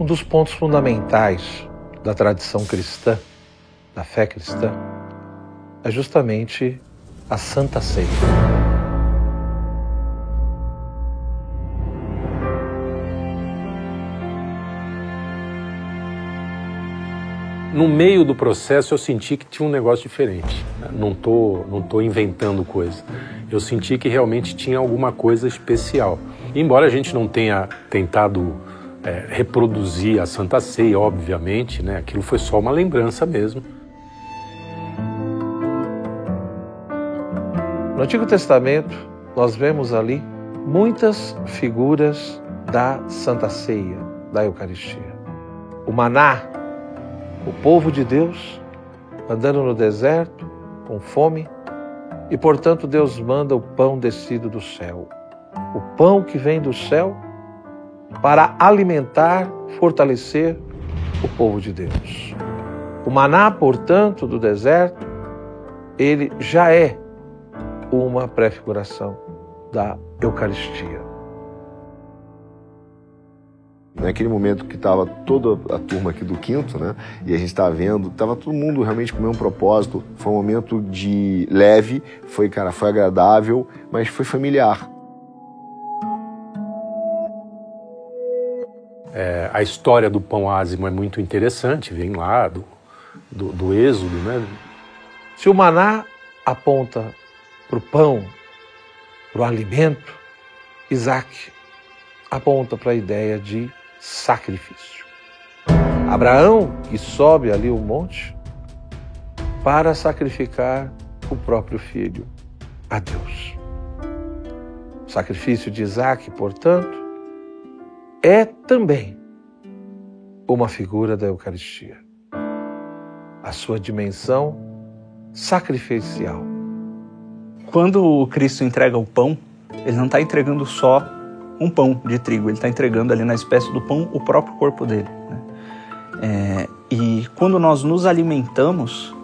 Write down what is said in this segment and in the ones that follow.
Um dos pontos fundamentais da tradição cristã, da fé cristã, é justamente a Santa Ceia. No meio do processo eu senti que tinha um negócio diferente. Não tô, não tô inventando coisa. Eu senti que realmente tinha alguma coisa especial. Embora a gente não tenha tentado é, reproduzir a Santa Ceia, obviamente, né? Aquilo foi só uma lembrança mesmo. No Antigo Testamento, nós vemos ali muitas figuras da Santa Ceia, da Eucaristia. O maná, o povo de Deus andando no deserto com fome e, portanto, Deus manda o pão descido do céu. O pão que vem do céu para alimentar, fortalecer o povo de Deus. O maná, portanto, do deserto, ele já é uma prefiguração da Eucaristia. Naquele momento que estava toda a turma aqui do quinto, né? E a gente estava vendo, estava todo mundo realmente com o mesmo propósito. Foi um momento de leve, foi, cara, foi agradável, mas foi familiar. É, a história do pão ázimo é muito interessante, vem lá do, do, do Êxodo, né? Se o maná aponta para o pão, para o alimento, Isaac aponta para a ideia de sacrifício. Abraão, que sobe ali o monte para sacrificar o próprio filho a Deus. O sacrifício de Isaac, portanto, é também uma figura da Eucaristia. A sua dimensão sacrificial. Quando o Cristo entrega o pão, ele não está entregando só um pão de trigo, ele está entregando ali na espécie do pão o próprio corpo dele. Né? É, e quando nós nos alimentamos,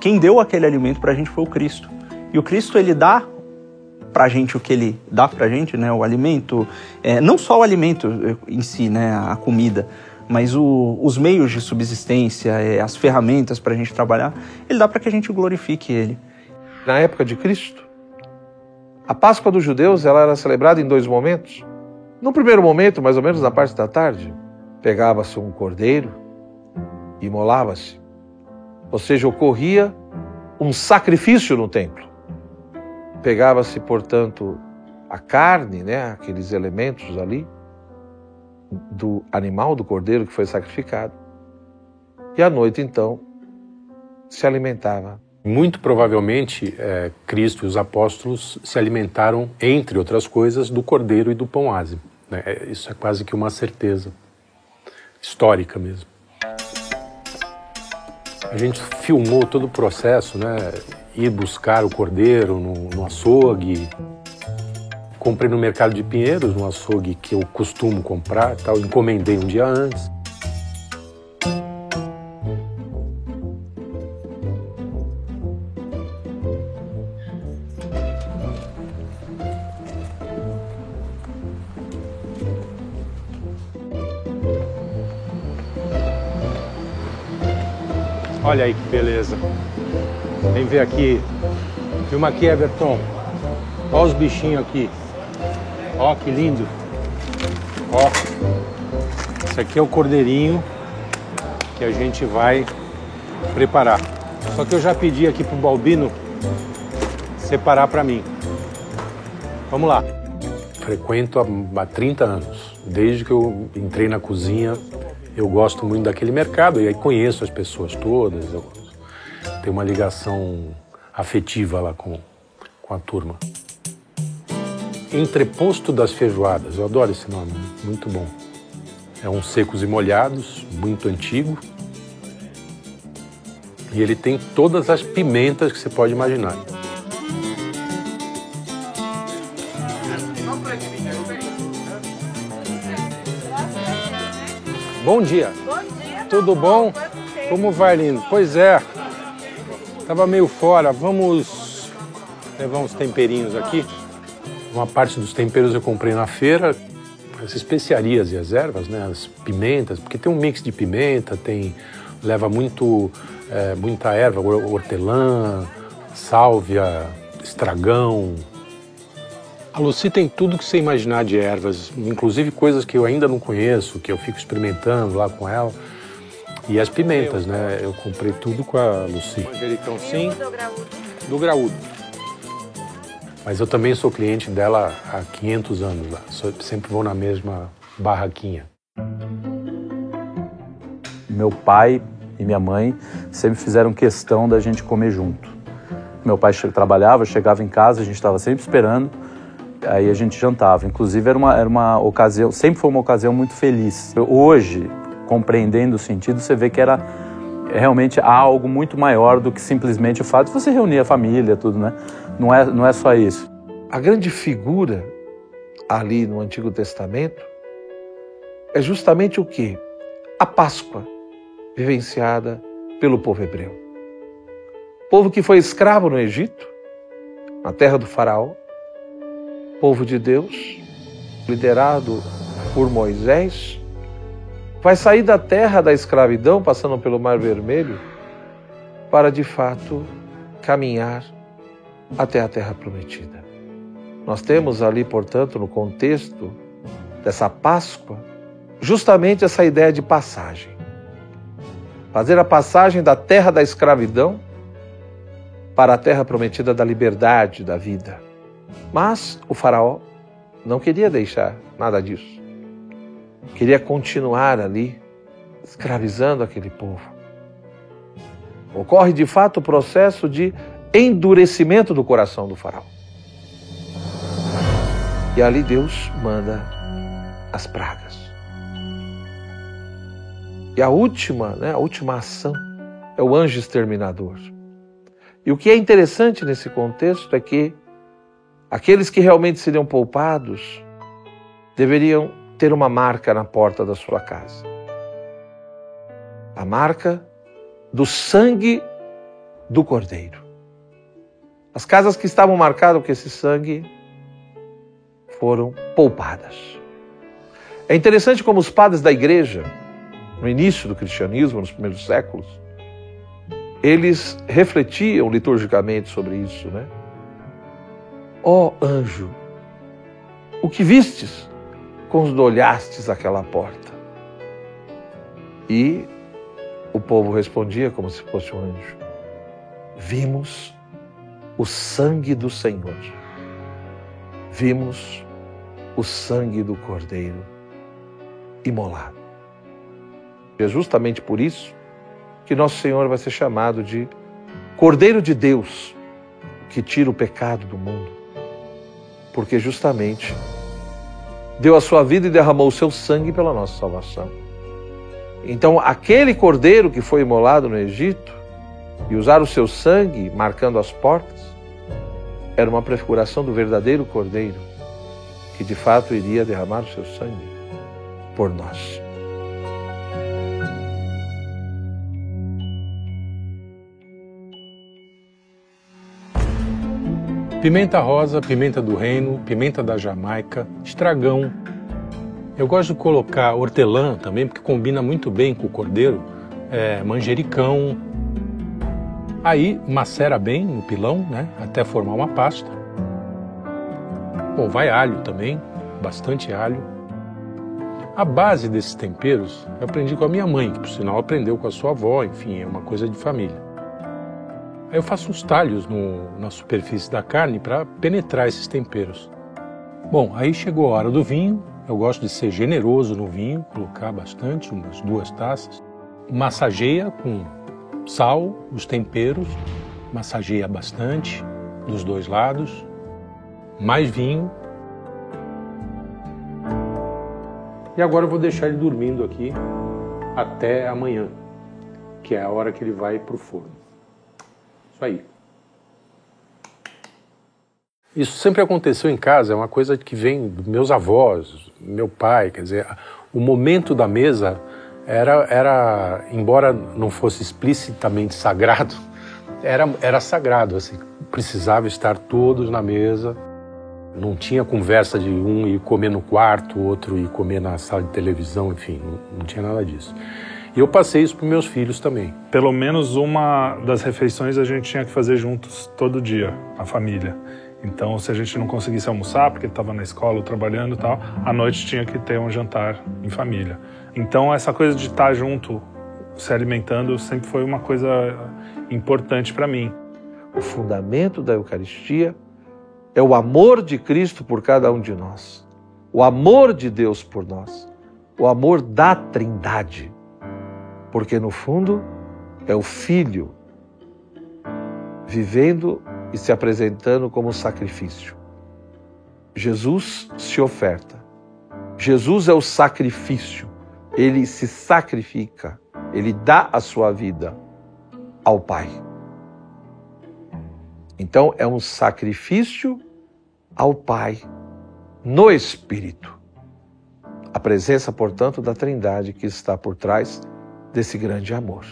quem deu aquele alimento para a gente foi o Cristo. E o Cristo ele dá para a gente o que ele dá para a gente, né? O alimento, é, não só o alimento em si, né? A comida, mas o, os meios de subsistência, é, as ferramentas para a gente trabalhar, ele dá para que a gente glorifique ele na época de Cristo. A Páscoa dos judeus ela era celebrada em dois momentos. No primeiro momento, mais ou menos na parte da tarde, pegava-se um cordeiro e imolava-se. Ou seja, ocorria um sacrifício no templo. Pegava-se, portanto, a carne, né, aqueles elementos ali do animal, do cordeiro que foi sacrificado. E à noite, então, se alimentava muito provavelmente, é, Cristo e os apóstolos se alimentaram, entre outras coisas, do cordeiro e do pão ázimo. Né? É, isso é quase que uma certeza histórica mesmo. A gente filmou todo o processo, né? Ir buscar o cordeiro no, no açougue. Comprei no mercado de Pinheiros, no açougue que eu costumo comprar, tal. Encomendei um dia antes. Olha aí que beleza. Vem ver aqui. Filma aqui, Everton. Olha os bichinhos aqui. Ó, que lindo. Ó. Esse aqui é o cordeirinho que a gente vai preparar. Só que eu já pedi aqui pro Balbino separar para mim. Vamos lá. Frequento há 30 anos. Desde que eu entrei na cozinha, eu gosto muito daquele mercado e aí conheço as pessoas todas, eu tenho uma ligação afetiva lá com, com a turma. Entreposto das Feijoadas, eu adoro esse nome, muito bom. É um secos e molhados, muito antigo. E ele tem todas as pimentas que você pode imaginar. Bom dia. Bom dia. Tudo bom? Como vai, lindo? Pois é. Tava meio fora. Vamos levar uns temperinhos aqui. Uma parte dos temperos eu comprei na feira. as especiarias e as ervas, né, as pimentas, porque tem um mix de pimenta, tem leva muito é, muita erva, hortelã, sálvia, estragão. A Lucy tem tudo que você imaginar de ervas, inclusive coisas que eu ainda não conheço, que eu fico experimentando lá com ela. E as pimentas, né? Eu comprei tudo com a Lucy. Manjericão sim. Do graúdo. Do graúdo. Mas eu também sou cliente dela há 500 anos lá. Sempre vou na mesma barraquinha. Meu pai e minha mãe sempre fizeram questão da gente comer junto. Meu pai trabalhava, chegava em casa, a gente estava sempre esperando, aí a gente jantava. Inclusive era uma, era uma ocasião, sempre foi uma ocasião muito feliz. Hoje, compreendendo o sentido, você vê que era realmente algo muito maior do que simplesmente o fato de você reunir a família, tudo, né? Não é, não é só isso. A grande figura ali no Antigo Testamento é justamente o que? A Páscoa, vivenciada pelo povo hebreu. Povo que foi escravo no Egito, na terra do Faraó, povo de Deus, liderado por Moisés, vai sair da terra da escravidão, passando pelo Mar Vermelho, para de fato caminhar até a terra prometida. Nós temos ali, portanto, no contexto dessa Páscoa, justamente essa ideia de passagem. Fazer a passagem da terra da escravidão para a terra prometida da liberdade, da vida. Mas o Faraó não queria deixar nada disso queria continuar ali, escravizando aquele povo. Ocorre de fato o processo de endurecimento do coração do faraó. E ali Deus manda as pragas. E a última, né, a última ação é o anjo exterminador. E o que é interessante nesse contexto é que aqueles que realmente seriam poupados deveriam ter uma marca na porta da sua casa. A marca do sangue do Cordeiro. As casas que estavam marcadas com esse sangue foram poupadas. É interessante como os padres da igreja, no início do cristianismo, nos primeiros séculos, eles refletiam liturgicamente sobre isso, né? Ó oh, anjo, o que vistes? Quando olhastes aquela porta? E o povo respondia como se fosse um anjo: Vimos o sangue do Senhor, vimos o sangue do Cordeiro imolado. É justamente por isso que nosso Senhor vai ser chamado de Cordeiro de Deus, que tira o pecado do mundo, porque justamente deu a sua vida e derramou o seu sangue pela nossa salvação. Então, aquele cordeiro que foi imolado no Egito e usar o seu sangue marcando as portas, era uma prefiguração do verdadeiro cordeiro que de fato iria derramar o seu sangue por nós. Pimenta rosa, pimenta do reino, pimenta da Jamaica, estragão. Eu gosto de colocar hortelã também, porque combina muito bem com o cordeiro, é, manjericão. Aí macera bem no pilão, né, até formar uma pasta. Bom, vai alho também, bastante alho. A base desses temperos eu aprendi com a minha mãe, que por sinal aprendeu com a sua avó, enfim, é uma coisa de família. Aí eu faço uns talhos no, na superfície da carne para penetrar esses temperos. Bom, aí chegou a hora do vinho. Eu gosto de ser generoso no vinho, colocar bastante, umas duas taças. Massageia com sal, os temperos, massageia bastante dos dois lados. Mais vinho. E agora eu vou deixar ele dormindo aqui até amanhã, que é a hora que ele vai para o forno. Isso aí. Isso sempre aconteceu em casa, é uma coisa que vem dos meus avós, meu pai, quer dizer, o momento da mesa era, era embora não fosse explicitamente sagrado, era, era sagrado, assim, precisava estar todos na mesa Não tinha conversa de um ir comer no quarto, outro ir comer na sala de televisão, enfim, não, não tinha nada disso. E eu passei isso para meus filhos também. Pelo menos uma das refeições a gente tinha que fazer juntos todo dia, a família. Então, se a gente não conseguisse almoçar, porque estava na escola ou trabalhando e tal, à noite tinha que ter um jantar em família. Então, essa coisa de estar junto, se alimentando, sempre foi uma coisa importante para mim. O fundamento da Eucaristia é o amor de Cristo por cada um de nós, o amor de Deus por nós, o amor da Trindade. Porque, no fundo, é o Filho vivendo e se apresentando como sacrifício. Jesus se oferta. Jesus é o sacrifício. Ele se sacrifica. Ele dá a sua vida ao Pai. Então é um sacrifício ao Pai no Espírito. A presença, portanto, da Trindade que está por trás desse grande amor.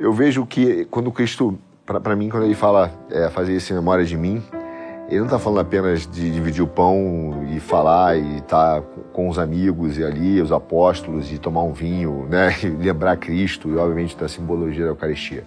Eu vejo que quando Cristo para mim, quando ele fala é, fazer isso em memória de mim, ele não está falando apenas de dividir o pão e falar e estar tá com os amigos e ali, os apóstolos, e tomar um vinho, né? E lembrar Cristo e, obviamente, da simbologia da Eucaristia.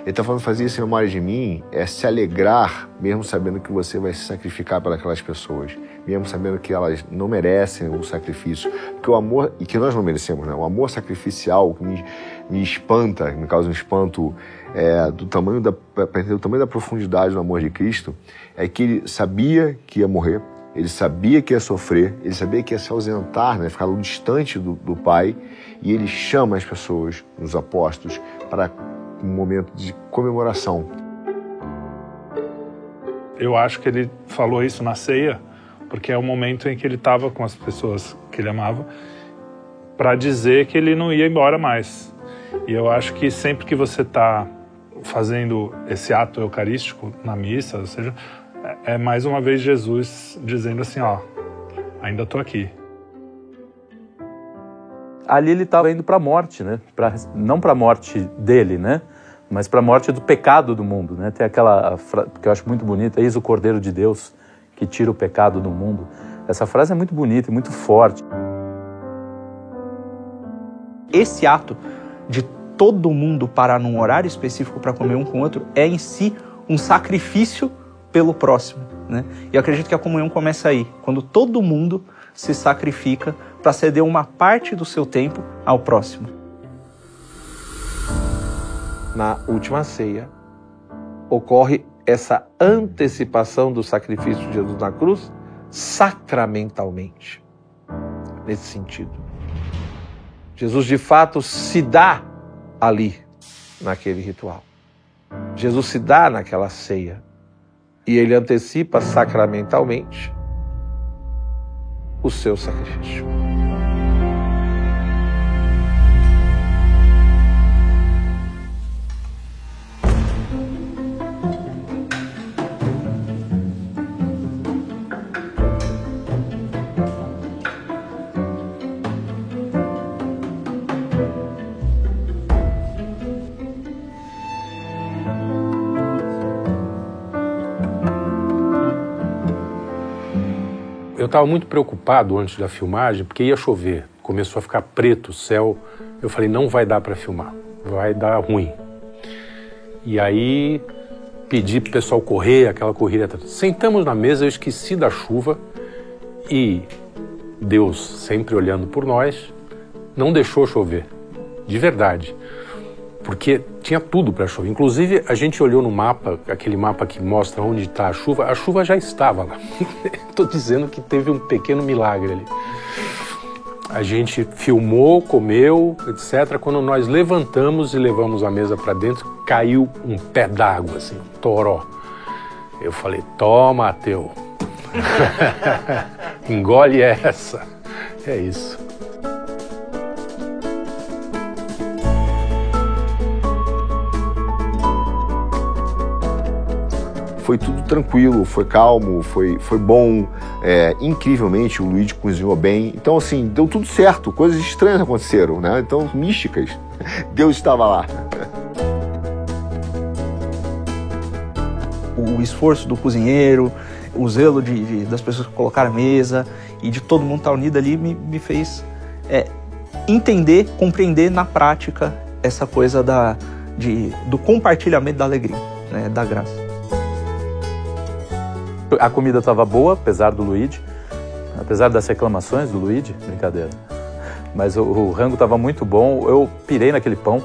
Ele está falando fazer isso em memória de mim é se alegrar, mesmo sabendo que você vai se sacrificar pelas pessoas, mesmo sabendo que elas não merecem o sacrifício. Porque o amor, e que nós não merecemos, né? O amor sacrificial que me, me espanta, me causa um espanto é, do tamanho da, para entender o tamanho da profundidade do amor de Cristo, é que ele sabia que ia morrer, ele sabia que ia sofrer, ele sabia que ia se ausentar, né, ficar distante do, do Pai, e ele chama as pessoas, os apóstolos, para um momento de comemoração. Eu acho que ele falou isso na ceia, porque é o momento em que ele estava com as pessoas que ele amava, para dizer que ele não ia embora mais. E eu acho que sempre que você está fazendo esse ato eucarístico na missa, ou seja, é, mais uma vez Jesus dizendo assim, ó, ainda estou aqui. Ali ele estava indo para a morte, né? Pra, não para a morte dele, né? Mas para a morte do pecado do mundo, né? Tem aquela que eu acho muito bonita, eis o Cordeiro de Deus que tira o pecado do mundo. Essa frase é muito bonita e muito forte. Esse ato de todo mundo parar num horário específico para comer um com o outro é em si um sacrifício pelo próximo. Né? E eu acredito que a comunhão começa aí, quando todo mundo se sacrifica para ceder uma parte do seu tempo ao próximo. Na última ceia, ocorre essa antecipação do sacrifício de Jesus na cruz sacramentalmente. Nesse sentido. Jesus de fato se dá ali, naquele ritual. Jesus se dá naquela ceia e ele antecipa sacramentalmente o seu sacrifício. Estava muito preocupado antes da filmagem, porque ia chover, começou a ficar preto o céu. Eu falei, não vai dar para filmar, vai dar ruim. E aí pedi para o pessoal correr, aquela corrida. Sentamos na mesa, eu esqueci da chuva e Deus, sempre olhando por nós, não deixou chover, de verdade porque tinha tudo para chover. Inclusive, a gente olhou no mapa, aquele mapa que mostra onde está a chuva, a chuva já estava lá. Estou dizendo que teve um pequeno milagre ali. A gente filmou, comeu, etc. Quando nós levantamos e levamos a mesa para dentro, caiu um pé d'água, assim, um toró. Eu falei: toma, teu. Engole essa. É isso. Foi tudo tranquilo, foi calmo, foi, foi bom. É, incrivelmente, o Luigi cozinhou bem. Então, assim, deu tudo certo. Coisas estranhas aconteceram, né? Então, místicas. Deus estava lá. O esforço do cozinheiro, o zelo de, de, das pessoas que colocaram a mesa e de todo mundo estar unido ali me, me fez é, entender, compreender na prática essa coisa da, de, do compartilhamento da alegria, né, da graça. A comida estava boa, apesar do Luigi, apesar das reclamações do Luigi, brincadeira. Mas o, o rango estava muito bom. Eu pirei naquele pão,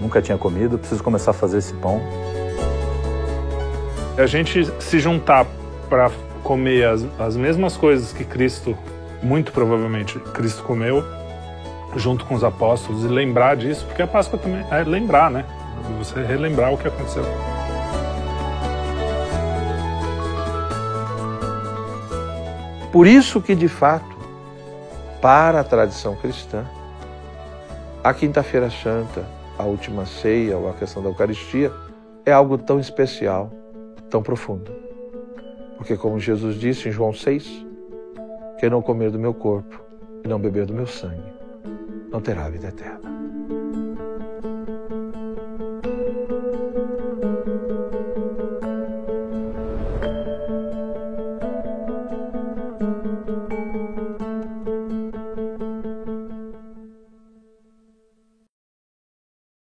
nunca tinha comido, preciso começar a fazer esse pão. A gente se juntar para comer as, as mesmas coisas que Cristo, muito provavelmente Cristo comeu, junto com os apóstolos e lembrar disso, porque a Páscoa também é lembrar, né? Você relembrar o que aconteceu. Por isso que, de fato, para a tradição cristã, a Quinta-feira Santa, a última ceia ou a questão da Eucaristia é algo tão especial, tão profundo. Porque, como Jesus disse em João 6, quem não comer do meu corpo e não beber do meu sangue, não terá vida eterna.